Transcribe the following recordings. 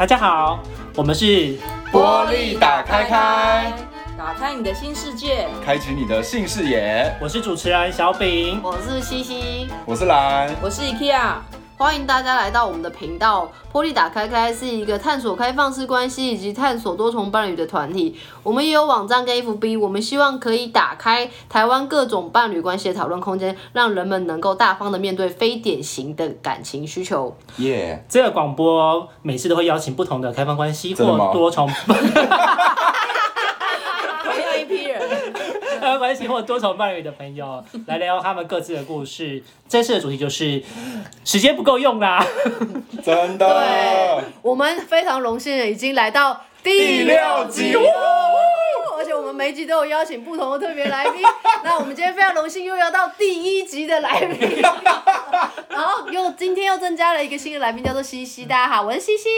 大家好，我们是玻璃打开开，打开你的新世界，开启你的新视野。我是主持人小饼，我是西西，我是蓝，我是 IKEA。欢迎大家来到我们的频道。玻璃打开开是一个探索开放式关系以及探索多重伴侣的团体。我们也有网站跟 FB，我们希望可以打开台湾各种伴侣关系的讨论空间，让人们能够大方的面对非典型的感情需求。耶！Yeah. 这个广播每次都会邀请不同的开放关系或多重。关系或多重伴侣的朋友 来聊聊他们各自的故事。这次的主题就是时间不够用啦，真的。对，我们非常荣幸的已经来到第六集，们每一集都有邀请不同的特别来宾。那我们今天非常荣幸又邀到第一集的来宾，然后又今天又增加了一个新的来宾，叫做西西。大家好，我是西西。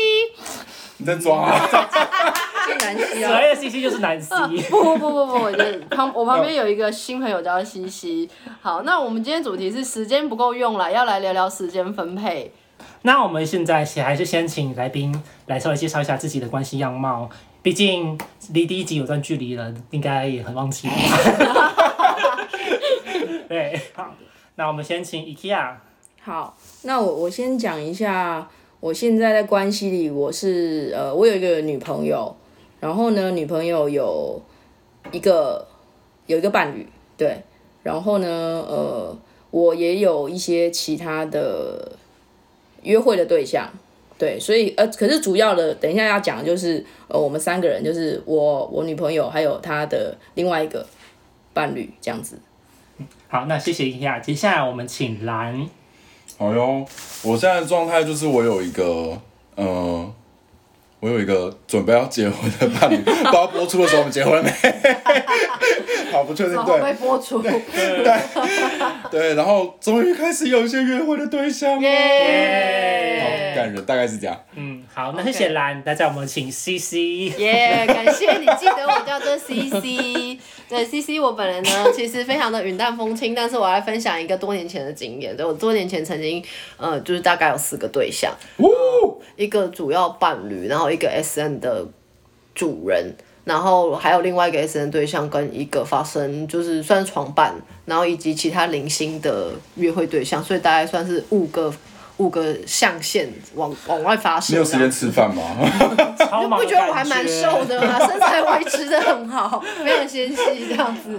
你在装啊？是南西啊？所谓的西西就是南西。不不不不不，我旁我旁边有一个新朋友叫西西。好，那我们今天主题是时间不够用了，要来聊聊时间分配。那我们现在先还是先请来宾来稍微介绍一下自己的关系样貌，毕竟离第一集有段距离了，应该也很忘记了。对，好，那我们先请 IKEA。好，那我我先讲一下。我现在在关系里，我是呃，我有一个女朋友，然后呢，女朋友有一个有一个伴侣，对，然后呢，呃，我也有一些其他的约会的对象，对，所以呃，可是主要的，等一下要讲的就是呃，我们三个人，就是我我女朋友还有她的另外一个伴侣这样子。好，那谢谢一下，接下来我们请蓝。好哟，我现在的状态就是我有一个，呃，我有一个准备要结婚的伴侣，不知道播出的时候我们结婚了没？好，不确定，对。会播出。对对，对，然后终于开始有一些约会的对象了。耶 Yeah！好感人，大概是这样。嗯，好，那谢谢蓝，大家我们请 CC。耶，感谢你记得我叫做 CC。对，CC，我本人呢，其实非常的云淡风轻，但是我来分享一个多年前的经验。对，我多年前曾经，呃，就是大概有四个对象，哦、一个主要伴侣，然后一个 S N 的主人，然后还有另外一个 S N 对象跟一个发生就是算是床伴，然后以及其他零星的约会对象，所以大概算是五个。五个象限往往外发射。你有时间吃饭吗？你不觉得我还蛮瘦的吗？身材维持的很好，非常纤细这样子。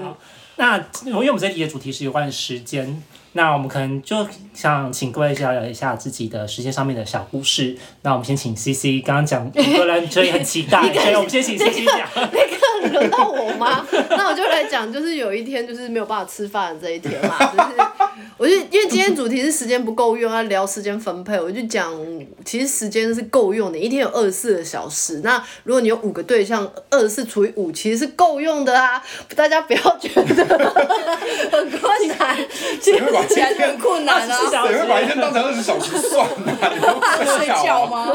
那因为我们这集的主题是有关时间，那我们可能就想请各位聊聊一下自己的时间上面的小故事。那我们先请 CC，刚刚讲很多人所以很期待，所以我们先请 CC 讲。那个轮到我吗？那我就来讲，就是有一天就是没有办法吃饭的这一天嘛，就是。我就因为今天主题是时间不够用，要聊时间分配，我就讲，其实时间是够用的，一天有二十四个小时。那如果你有五个对象，二十四除以五其实是够用的啊！大家不要觉得很困难，其实起来很困难啊！谁会把一天当成二十小时算呢？你 睡觉吗？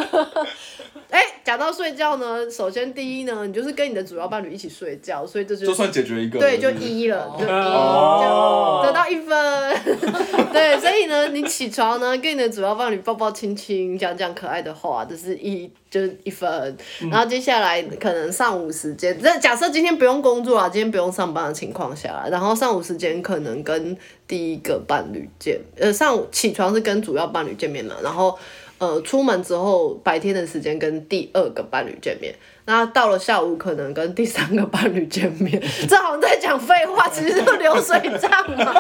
哎，讲到睡觉呢，首先第一呢，你就是跟你的主要伴侣一起睡觉，所以这就就算解决一个，对，就一了，就一，就得到一分。对，所以呢，你起床呢，跟你的主要伴侣抱抱亲亲，讲讲可爱的话，这是一，就是一分。然后接下来可能上午时间，那假设今天不用工作啊，今天不用上班的情况下，然后上午时间可能跟第一个伴侣见，呃，上午起床是跟主要伴侣见面了，然后。呃，出门之后白天的时间跟第二个伴侣见面，那到了下午可能跟第三个伴侣见面，这好像在讲废话，其实就流水账嘛。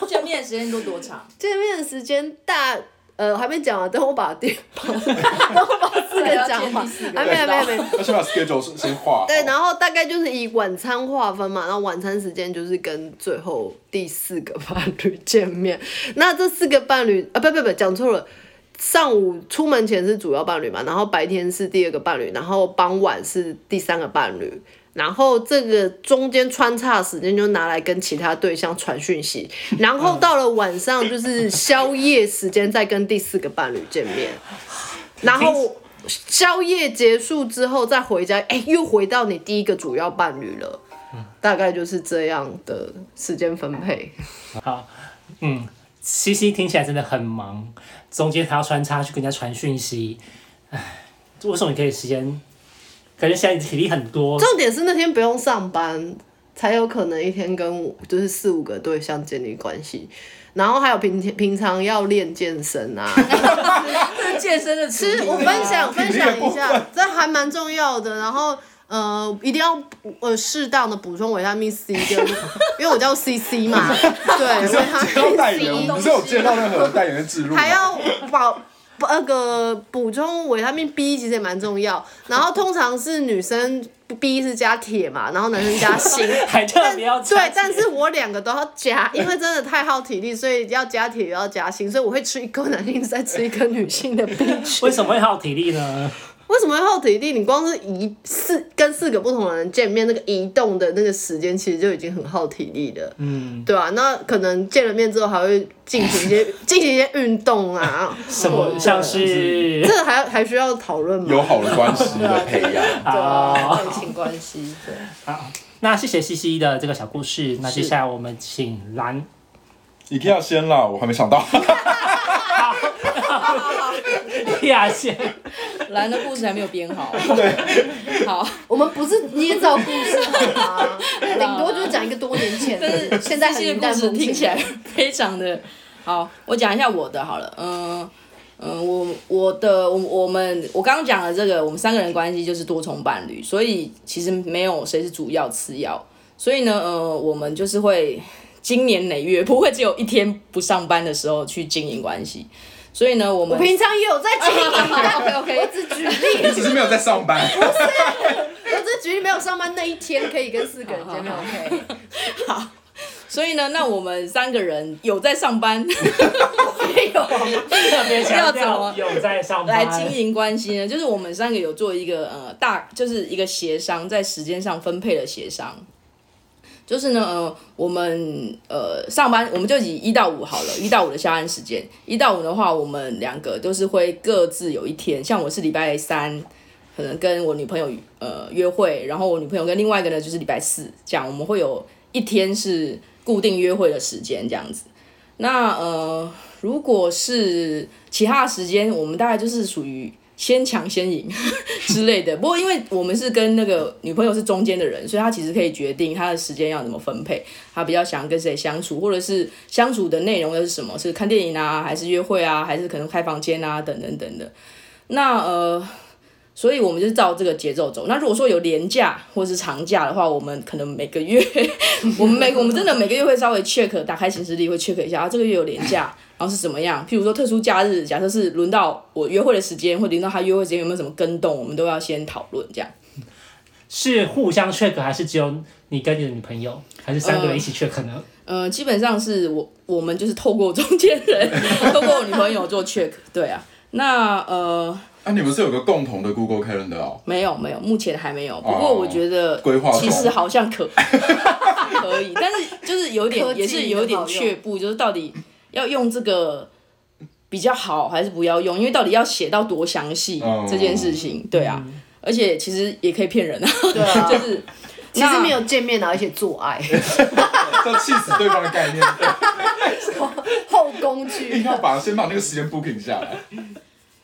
见面的时间都多长？见面的时间大。呃，还没讲完，等我把电，等我把四个讲完，还 没还没还没。要先把 schedule 先画。对，然后大概就是以晚餐划分嘛，然后晚餐时间就是跟最后第四个伴侣见面。那这四个伴侣啊，不不不，讲错了。上午出门前是主要伴侣嘛，然后白天是第二个伴侣，然后傍晚是第三个伴侣。然后这个中间穿插的时间就拿来跟其他对象传讯息，然后到了晚上就是宵夜时间再跟第四个伴侣见面，然后宵夜结束之后再回家，哎，又回到你第一个主要伴侣了，大概就是这样的时间分配。好，嗯，西西听起来真的很忙，中间还要穿插去跟人家传讯息。为什么你可以时间？感觉现在体力很多。重点是那天不用上班，才有可能一天跟就是四五个对象建立关系。然后还有平平常要练健身啊，健身的词。其实我分享分享一下，这还蛮重要的。然后呃，一定要呃适当的补充维他命 C，跟 因为我叫 CC 嘛，对，维他命 C。不是有接到任何代言的植入，还要保。那个补充维他命 B 其实也蛮重要，然后通常是女生 B 是加铁嘛，然后男生加锌，还特别要加。对，但是我两个都要加，因为真的太耗体力，所以要加铁也要加锌，所以我会吃一颗男性再吃一颗女性的 B 群。为什么会耗体力呢？为什么要耗体力？你光是移四跟四个不同的人见面，那个移动的那个时间，其实就已经很耗体力了。嗯，对啊，那可能见了面之后，还会进行一些 进行一些运动啊。什么？像是这个还还需要讨论吗？友好的关系的培养，对啊，爱情关系。对，好，那谢谢西西的这个小故事。那接下来我们请蓝。一定要先啦，我还没想到。亚线 蓝的故事还没有编好。对，好，我们不是捏造故事好吗？顶多就是讲一个多年前，但是现在很故事听起来非常的好。我讲一下我的好了，嗯嗯，我我的我我们我刚刚讲的这个，我们三个人关系就是多重伴侣，所以其实没有谁是主要次要，所以呢，呃，我们就是会经年累月，不会只有一天不上班的时候去经营关系。所以呢，我们我平常也有在经营，OK OK，我只举例，只是没有在上班。不是，我只举例没有上班那一天可以跟四个人见面，OK。好，所以呢，那我们三个人有在上班，没有啊？要怎么有在上班来经营关系呢？就是我们三个有做一个呃大，就是一个协商，在时间上分配的协商。就是呢，呃，我们呃上班，我们就以一到五好了，一到五的下班时间。一到五的话，我们两个都是会各自有一天，像我是礼拜三，可能跟我女朋友呃约会，然后我女朋友跟另外一个呢就是礼拜四，这样我们会有一天是固定约会的时间这样子。那呃，如果是其他的时间，我们大概就是属于。先抢先赢 之类的，不过因为我们是跟那个女朋友是中间的人，所以他其实可以决定他的时间要怎么分配，他比较想跟谁相处，或者是相处的内容又是什么，是看电影啊，还是约会啊，还是可能开房间啊，等等等的。那呃，所以我们就是照这个节奏走。那如果说有连假或是长假的话，我们可能每个月，我们每我们真的每个月会稍微 check 打开行事历会 check 一下，啊，这个月有连假。然后是怎么样？譬如说特殊假日，假设是轮到我约会的时间，或轮到他约会时间，有没有什么跟动？我们都要先讨论。这样是互相 check 还是只有你跟你的女朋友，还是三个人一起 check 呢？呃，呃，基本上是我我们就是透过中间人，透过我女朋友做 check。对啊，那呃，啊，你们是有个共同的 Google Calendar 哦？没有没有，目前还没有。不过我觉得规划其实好像可 可以，但是就是有点也是有点却步，就是到底。要用这个比较好，还是不要用？因为到底要写到多详细这件事情，对啊，而且其实也可以骗人啊，对啊，就是其实没有见面啊，而且做爱，这气死对方的概念，后宫剧，要把先把那个时间 booking 下来。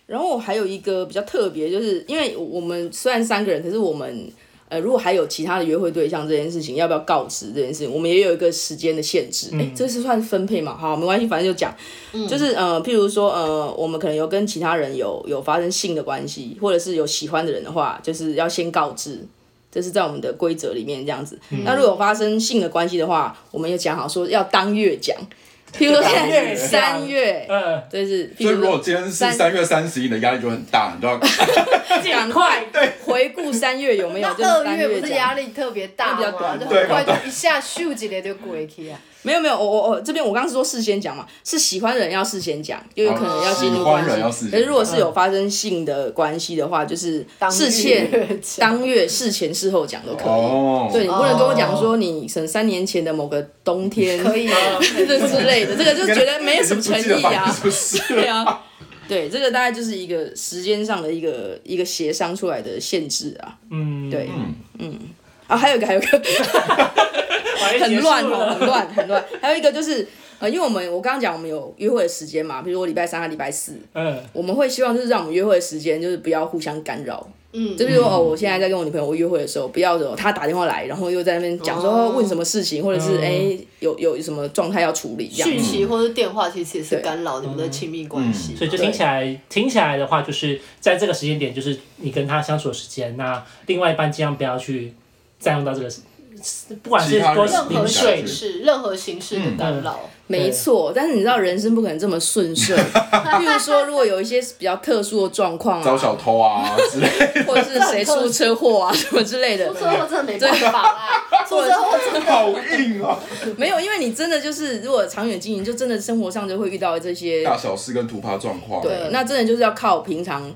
然后还有一个比较特别，就是因为我们虽然三个人，可是我们。呃，如果还有其他的约会对象这件事情，要不要告知这件事情？我们也有一个时间的限制。哎、嗯，这是算分配嘛？好，没关系，反正就讲，嗯、就是呃，譬如说呃，我们可能有跟其他人有有发生性的关系，或者是有喜欢的人的话，就是要先告知，这是在我们的规则里面这样子。嗯、那如果发生性的关系的话，我们也讲好说要当月讲。譬如说现在是三月，嗯，就是。所以如果今天是三月三十一，你的压力就很大，你都要赶快对回顾三月有没有？那二月不是压力特别大吗？比较短，就很快就一下咻几年就过去啊。没有没有，我我我这边我刚刚是说事先讲嘛，是喜欢的人要事先讲，就有可能要进入关系。可是如果是有发生性的关系的话，就是事前当月事前事后讲都可以。对，你不能跟我讲说你从三年前的某个冬天可以啊，这之类的，这个就觉得没有什么诚意啊。对啊，对，这个大概就是一个时间上的一个一个协商出来的限制啊。嗯，对，嗯啊，还有一个还有一个。很乱哦，很乱，很乱。还有一个就是，呃，因为我们我刚刚讲我们有约会的时间嘛，比如我礼拜三和礼拜四，嗯，我们会希望就是让我们约会的时间就是不要互相干扰。嗯，就比如说哦，我现在在跟我女朋友约会的时候，不要说她打电话来，然后又在那边讲说、哦。问什么事情，或者是嗯。哎、欸、有有什么状态要处理这样。讯。息或者电话其实也是干扰你们的亲密关系。所以就听起来听起来的话，就是在这个时间点，就是你跟他相处的时间，那另外一半尽量不要去占用到这个时，不管是任何零碎形式、任何形式的干扰。没错，但是你知道人生不可能这么顺遂。比如说，如果有一些比较特殊的状况啊招小啊，偷啊之类的，或者是谁出车祸啊什么之类的 出，车祸真的没办法啦，出车祸真的好硬啊！没有，因为你真的就是如果长远经营，就真的生活上就会遇到这些大小事跟突发状况，对，那真的就是要靠平常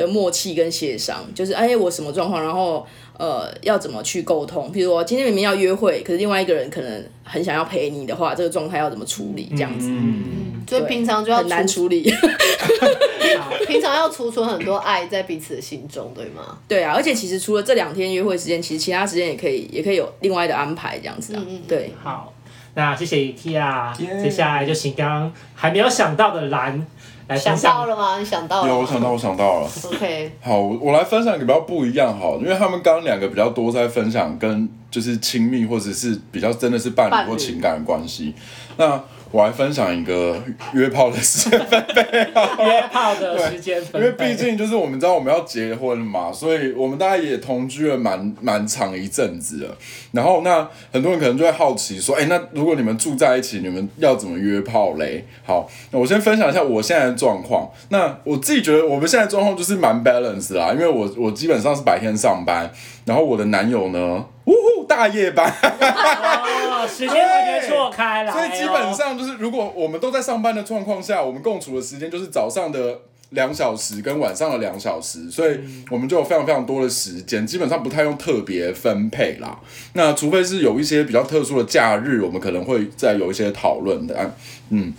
的默契跟协商，就是哎，我什么状况，然后呃，要怎么去沟通。比如说今天明明要约会，可是另外一个人可能很想要陪你的话，这个状态要怎么处理？这样子、嗯，所以平常就要很难处理。平常要储存很多爱在彼此的心中，对吗？对啊，而且其实除了这两天约会时间，其实其他时间也可以，也可以有另外的安排，这样子啊。嗯嗯对，好，那谢谢 Tia，耶接下来就请刚刚还没有想到的蓝来想分享。到了吗？你想到了？有我想到，我想到了。OK，好，我我来分享一个比较不一样好，因为他们刚刚两个比较多在分享跟就是亲密或者是比较真的是伴侣伴侣或情感的关系。那我来分享一个约炮的时间分配好约炮的时间分配，因为毕竟就是我们知道我们要结婚嘛，所以我们大家也同居了蛮蛮长一阵子了。然后那很多人可能就会好奇说，哎，那如果你们住在一起，你们要怎么约炮嘞？好，那我先分享一下我现在的状况。那我自己觉得我们现在状况就是蛮 balance 啦，因为我我基本上是白天上班，然后我的男友呢，呜呼大夜班。哦，时间完全错开来哦，所以基本上就是，如果我们都在上班的状况下，我们共处的时间就是早上的两小时跟晚上的两小时，所以我们就有非常非常多的时间，基本上不太用特别分配啦。那除非是有一些比较特殊的假日，我们可能会再有一些讨论的。嗯，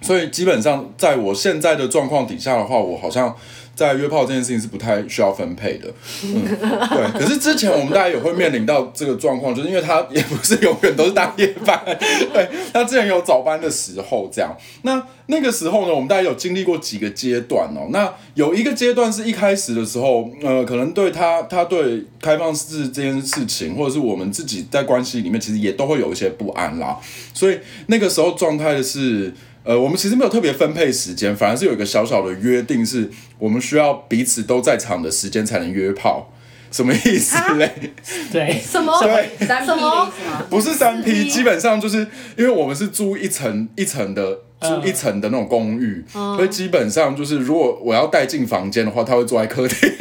所以基本上在我现在的状况底下的话，我好像。在约炮这件事情是不太需要分配的，嗯，对。可是之前我们大家也会面临到这个状况，就是因为他也不是永远都是大夜班，对，他之前有早班的时候这样。那那个时候呢，我们大家有经历过几个阶段哦。那有一个阶段是一开始的时候，呃，可能对他他对开放式这件事情，或者是我们自己在关系里面，其实也都会有一些不安啦。所以那个时候状态的是。呃，我们其实没有特别分配时间，反而是有一个小小的约定，是我们需要彼此都在场的时间才能约炮。什么意思嘞？对，什么？对，三 P 的意思吗？不是三 P，基本上就是因为我们是租一层一层的，嗯租一层的那种公寓，所以基本上就是如果我要带进房间的话，他会坐在客厅，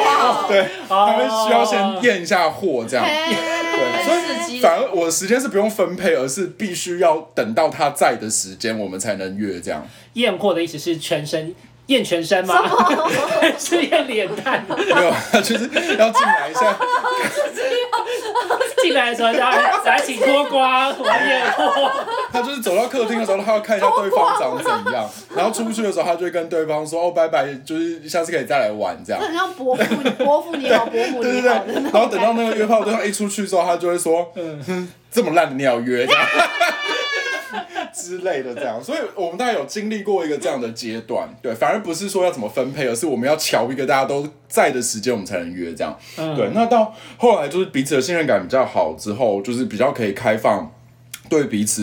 哇，对，哦他们需要先验一下货这样。对，所以反而我的时间是不用分配，而是必须要等到他在的时间，我们才能约这样。验货的意思是全身验全身吗？是验脸蛋？没有，就是要进来一下。进来的时候就要来请脱光，我要验货。他就是走到客厅的时候，他要看一下对方长怎样，然后出去的时候，他就会跟对方说：“哦，拜拜，就是下次可以再来玩这样。”很像伯父，伯父你好，伯母对对对，你好的那种然后等到那个约炮对象一出去之后，他就会说：“嗯，这么烂的你要约这样 之类的这样。”所以我们大概有经历过一个这样的阶段，对，反而不是说要怎么分配，而是我们要瞧一个大家都在的时间，我们才能约这样。嗯对，那到后来就是彼此的信任感比较好之后，就是比较可以开放。对彼此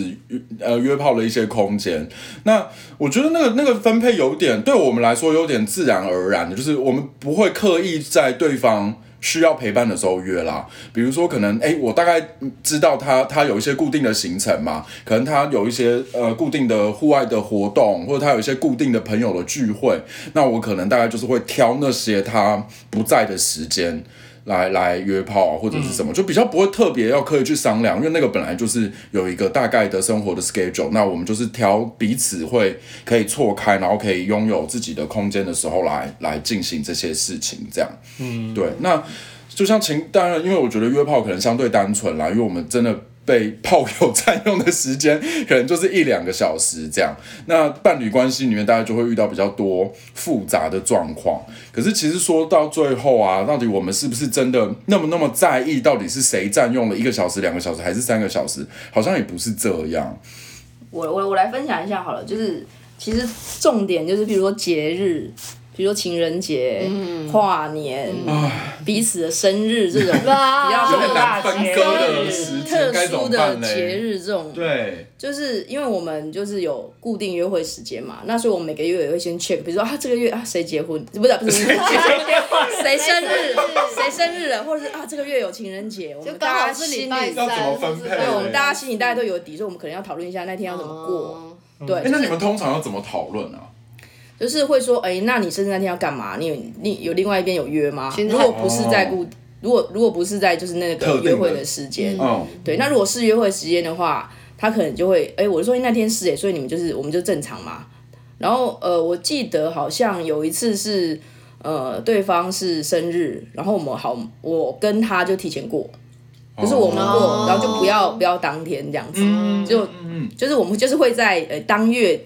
呃约炮的一些空间，那我觉得那个那个分配有点对我们来说有点自然而然的，就是我们不会刻意在对方需要陪伴的时候约啦。比如说可能哎，我大概知道他他有一些固定的行程嘛，可能他有一些呃固定的户外的活动，或者他有一些固定的朋友的聚会，那我可能大概就是会挑那些他不在的时间。来来约炮啊，或者是什么，就比较不会特别要刻意去商量，因为那个本来就是有一个大概的生活的 schedule，那我们就是挑彼此会可以错开，然后可以拥有自己的空间的时候来来进行这些事情，这样，嗯，对，那就像情，当然，因为我觉得约炮可能相对单纯啦，因为我们真的。被炮友 占用的时间可能就是一两个小时这样，那伴侣关系里面大家就会遇到比较多复杂的状况。可是其实说到最后啊，到底我们是不是真的那么那么在意？到底是谁占用了一个小时、两个小时还是三个小时？好像也不是这样。我我我来分享一下好了，就是其实重点就是，比如说节日。比如说情人节、跨年、彼此的生日这种 比较难分割的时间，特殊的节日这种，对，就是因为我们就是有固定约会时间嘛，那所以我们每个月也会先 check，比如说啊这个月啊谁结婚，不是不是 谁生日？谁生日？了，或者是啊这个月有情人节，我们大家心里要怎么分配？对，我们大家心里大家都有底，所以我们可能要讨论一下那天要怎么过。对，那你们通常要怎么讨论啊？就是会说，哎、欸，那你生日那天要干嘛？你有你有另外一边有约吗？如果不是在固，如果如果不是在就是那个约会的时间，嗯，对，那如果是约会时间的话，他可能就会，哎、欸，我说那天是哎，所以你们就是我们就正常嘛。然后呃，我记得好像有一次是呃对方是生日，然后我们好，我跟他就提前过，就是我们过，哦、然后就不要不要当天这样子，嗯、就就是我们就是会在呃当月。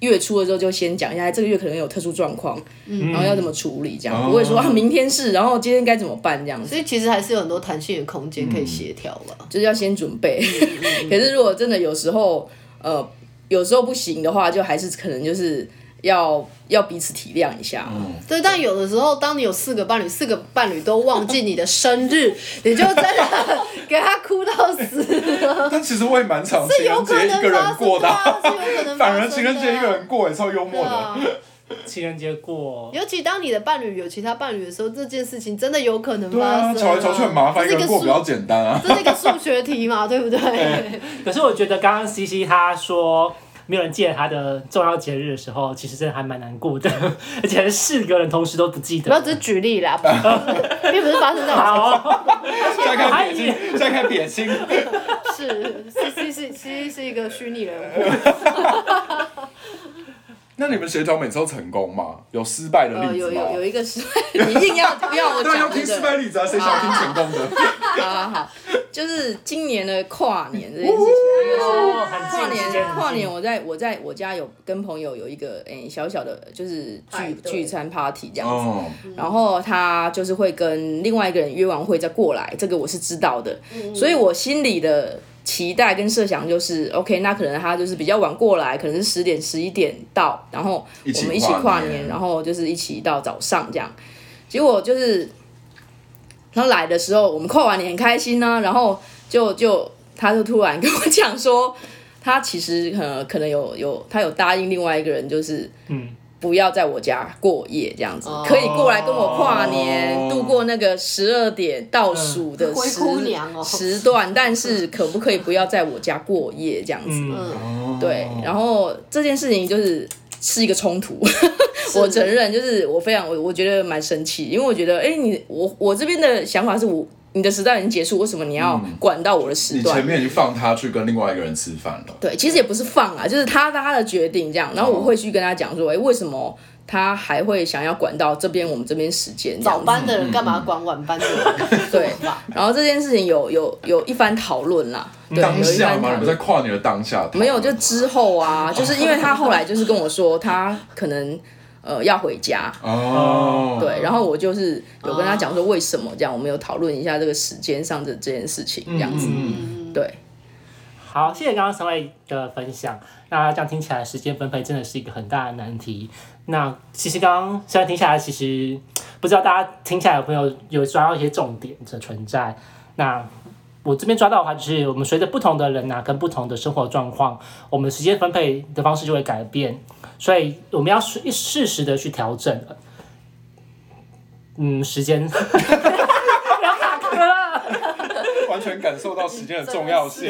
月初的时候就先讲一下，这个月可能有特殊状况，嗯、然后要怎么处理，这样、嗯、不会说啊明天是，然后今天该怎么办这样子。所以其实还是有很多弹性的空间可以协调了，就是要先准备。可是如果真的有时候，呃，有时候不行的话，就还是可能就是。要要彼此体谅一下，嗯，对。但有的时候，当你有四个伴侣，四个伴侣都忘记你的生日，你就真的 给他哭到死了。但其实我也蛮常情人节一个人过的，是有可能。反而情人节一个人过也超幽默的。情人节过，尤其当你的伴侣有其他伴侣的时候，这件事情真的有可能发生。吵来吵去很麻烦，一个人过比较简单啊。这是一个数学题嘛，对不对？可是我觉得刚刚 CC 他说。没有人记得他的重要节日的时候，其实真的还蛮难过的，而且是四个人同时都不记得。不要只是举例啦，并不是发生在我身上。再看点心，再看点心。是，C C 是 C C 是一个虚拟人物。那你们协调每次都成功吗？有失败的例子吗？有有有一个失败，你一定要要我讲。要听失败例子啊，谁想听成功的？好好好，就是今年的跨年这件事情，跨年跨年，我在我在我家有跟朋友有一个诶小小的，就是聚聚餐 party 这样子，然后他就是会跟另外一个人约完会再过来，这个我是知道的，所以我心里的。期待跟设想就是 OK，那可能他就是比较晚过来，可能是十点十一点到，然后我们一起跨年，然后就是一起到早上这样。结果就是他来的时候，我们跨完年很开心呢、啊，然后就就他就突然跟我讲说，他其实呃可能有有他有答应另外一个人，就是嗯。不要在我家过夜，这样子可以过来跟我跨年，度过那个十二点倒数的时时段，但是可不可以不要在我家过夜这样子？嗯对，然后这件事情就是是一个冲突，我承认，就是我非常我我觉得蛮生气，因为我觉得，哎，你我我这边的想法是我。你的时段已经结束，为什么你要管到我的时段？你前面已经放他去跟另外一个人吃饭了。对，其实也不是放啊，就是他他的决定这样。然后我会去跟他讲说，哎，为什么他还会想要管到这边我们这边时间？早班的人干嘛管晚班的人？对。然后这件事情有有有一番讨论啦。当下吗？你们在跨年的当下？没有，就之后啊，就是因为他后来就是跟我说，他可能。呃，要回家哦，对，然后我就是有跟他讲说为什么这样，我们有讨论一下这个时间上的这件事情，这样子，嗯、对。好，谢谢刚刚三位的分享。那这样听起来，时间分配真的是一个很大的难题。那其实刚刚虽然听下来，其实不知道大家听起来有没有有抓到一些重点的存在。那我这边抓到的话，就是我们随着不同的人呐、啊，跟不同的生活状况，我们时间分配的方式就会改变。所以我们要适适时的去调整，嗯，时间，不 要卡壳了，完全感受到时间的重要性，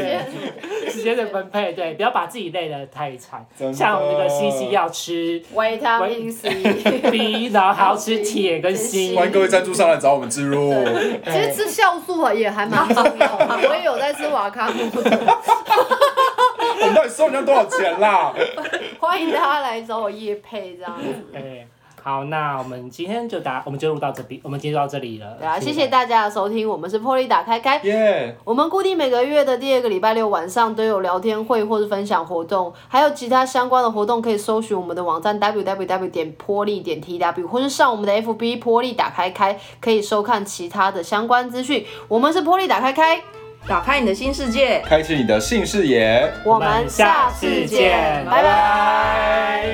时间的分配，对，不要把自己累得太惨。像我们那个西西要吃维他命 C、B，然后还要吃铁跟锌。欢迎各位赞助商来找我们植入。其实吃酵素也还蛮重要的，我也有在吃瓦卡姆。我们到底收人家多少钱啦？欢迎大家来找我夜配这样子。哎，好，那我们今天就打，我们就录到这边，我们今天就到这里了。对啊，谢谢大家的收听，我们是破例打开开。耶！我们固定每个月的第二个礼拜六晚上都有聊天会或是分享活动，还有其他相关的活动可以搜寻我们的网站 www 点破例点 tw，或是上我们的 FB 破例打开开，可以收看其他的相关资讯。我们是破例打开开。打开你的新世界，开启你的性视野。我们下次见，拜拜。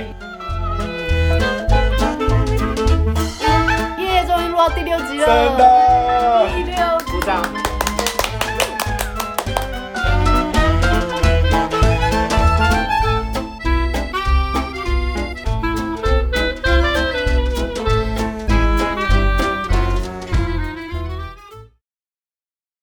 耶，终于录到第六集了，真的，第六，鼓掌。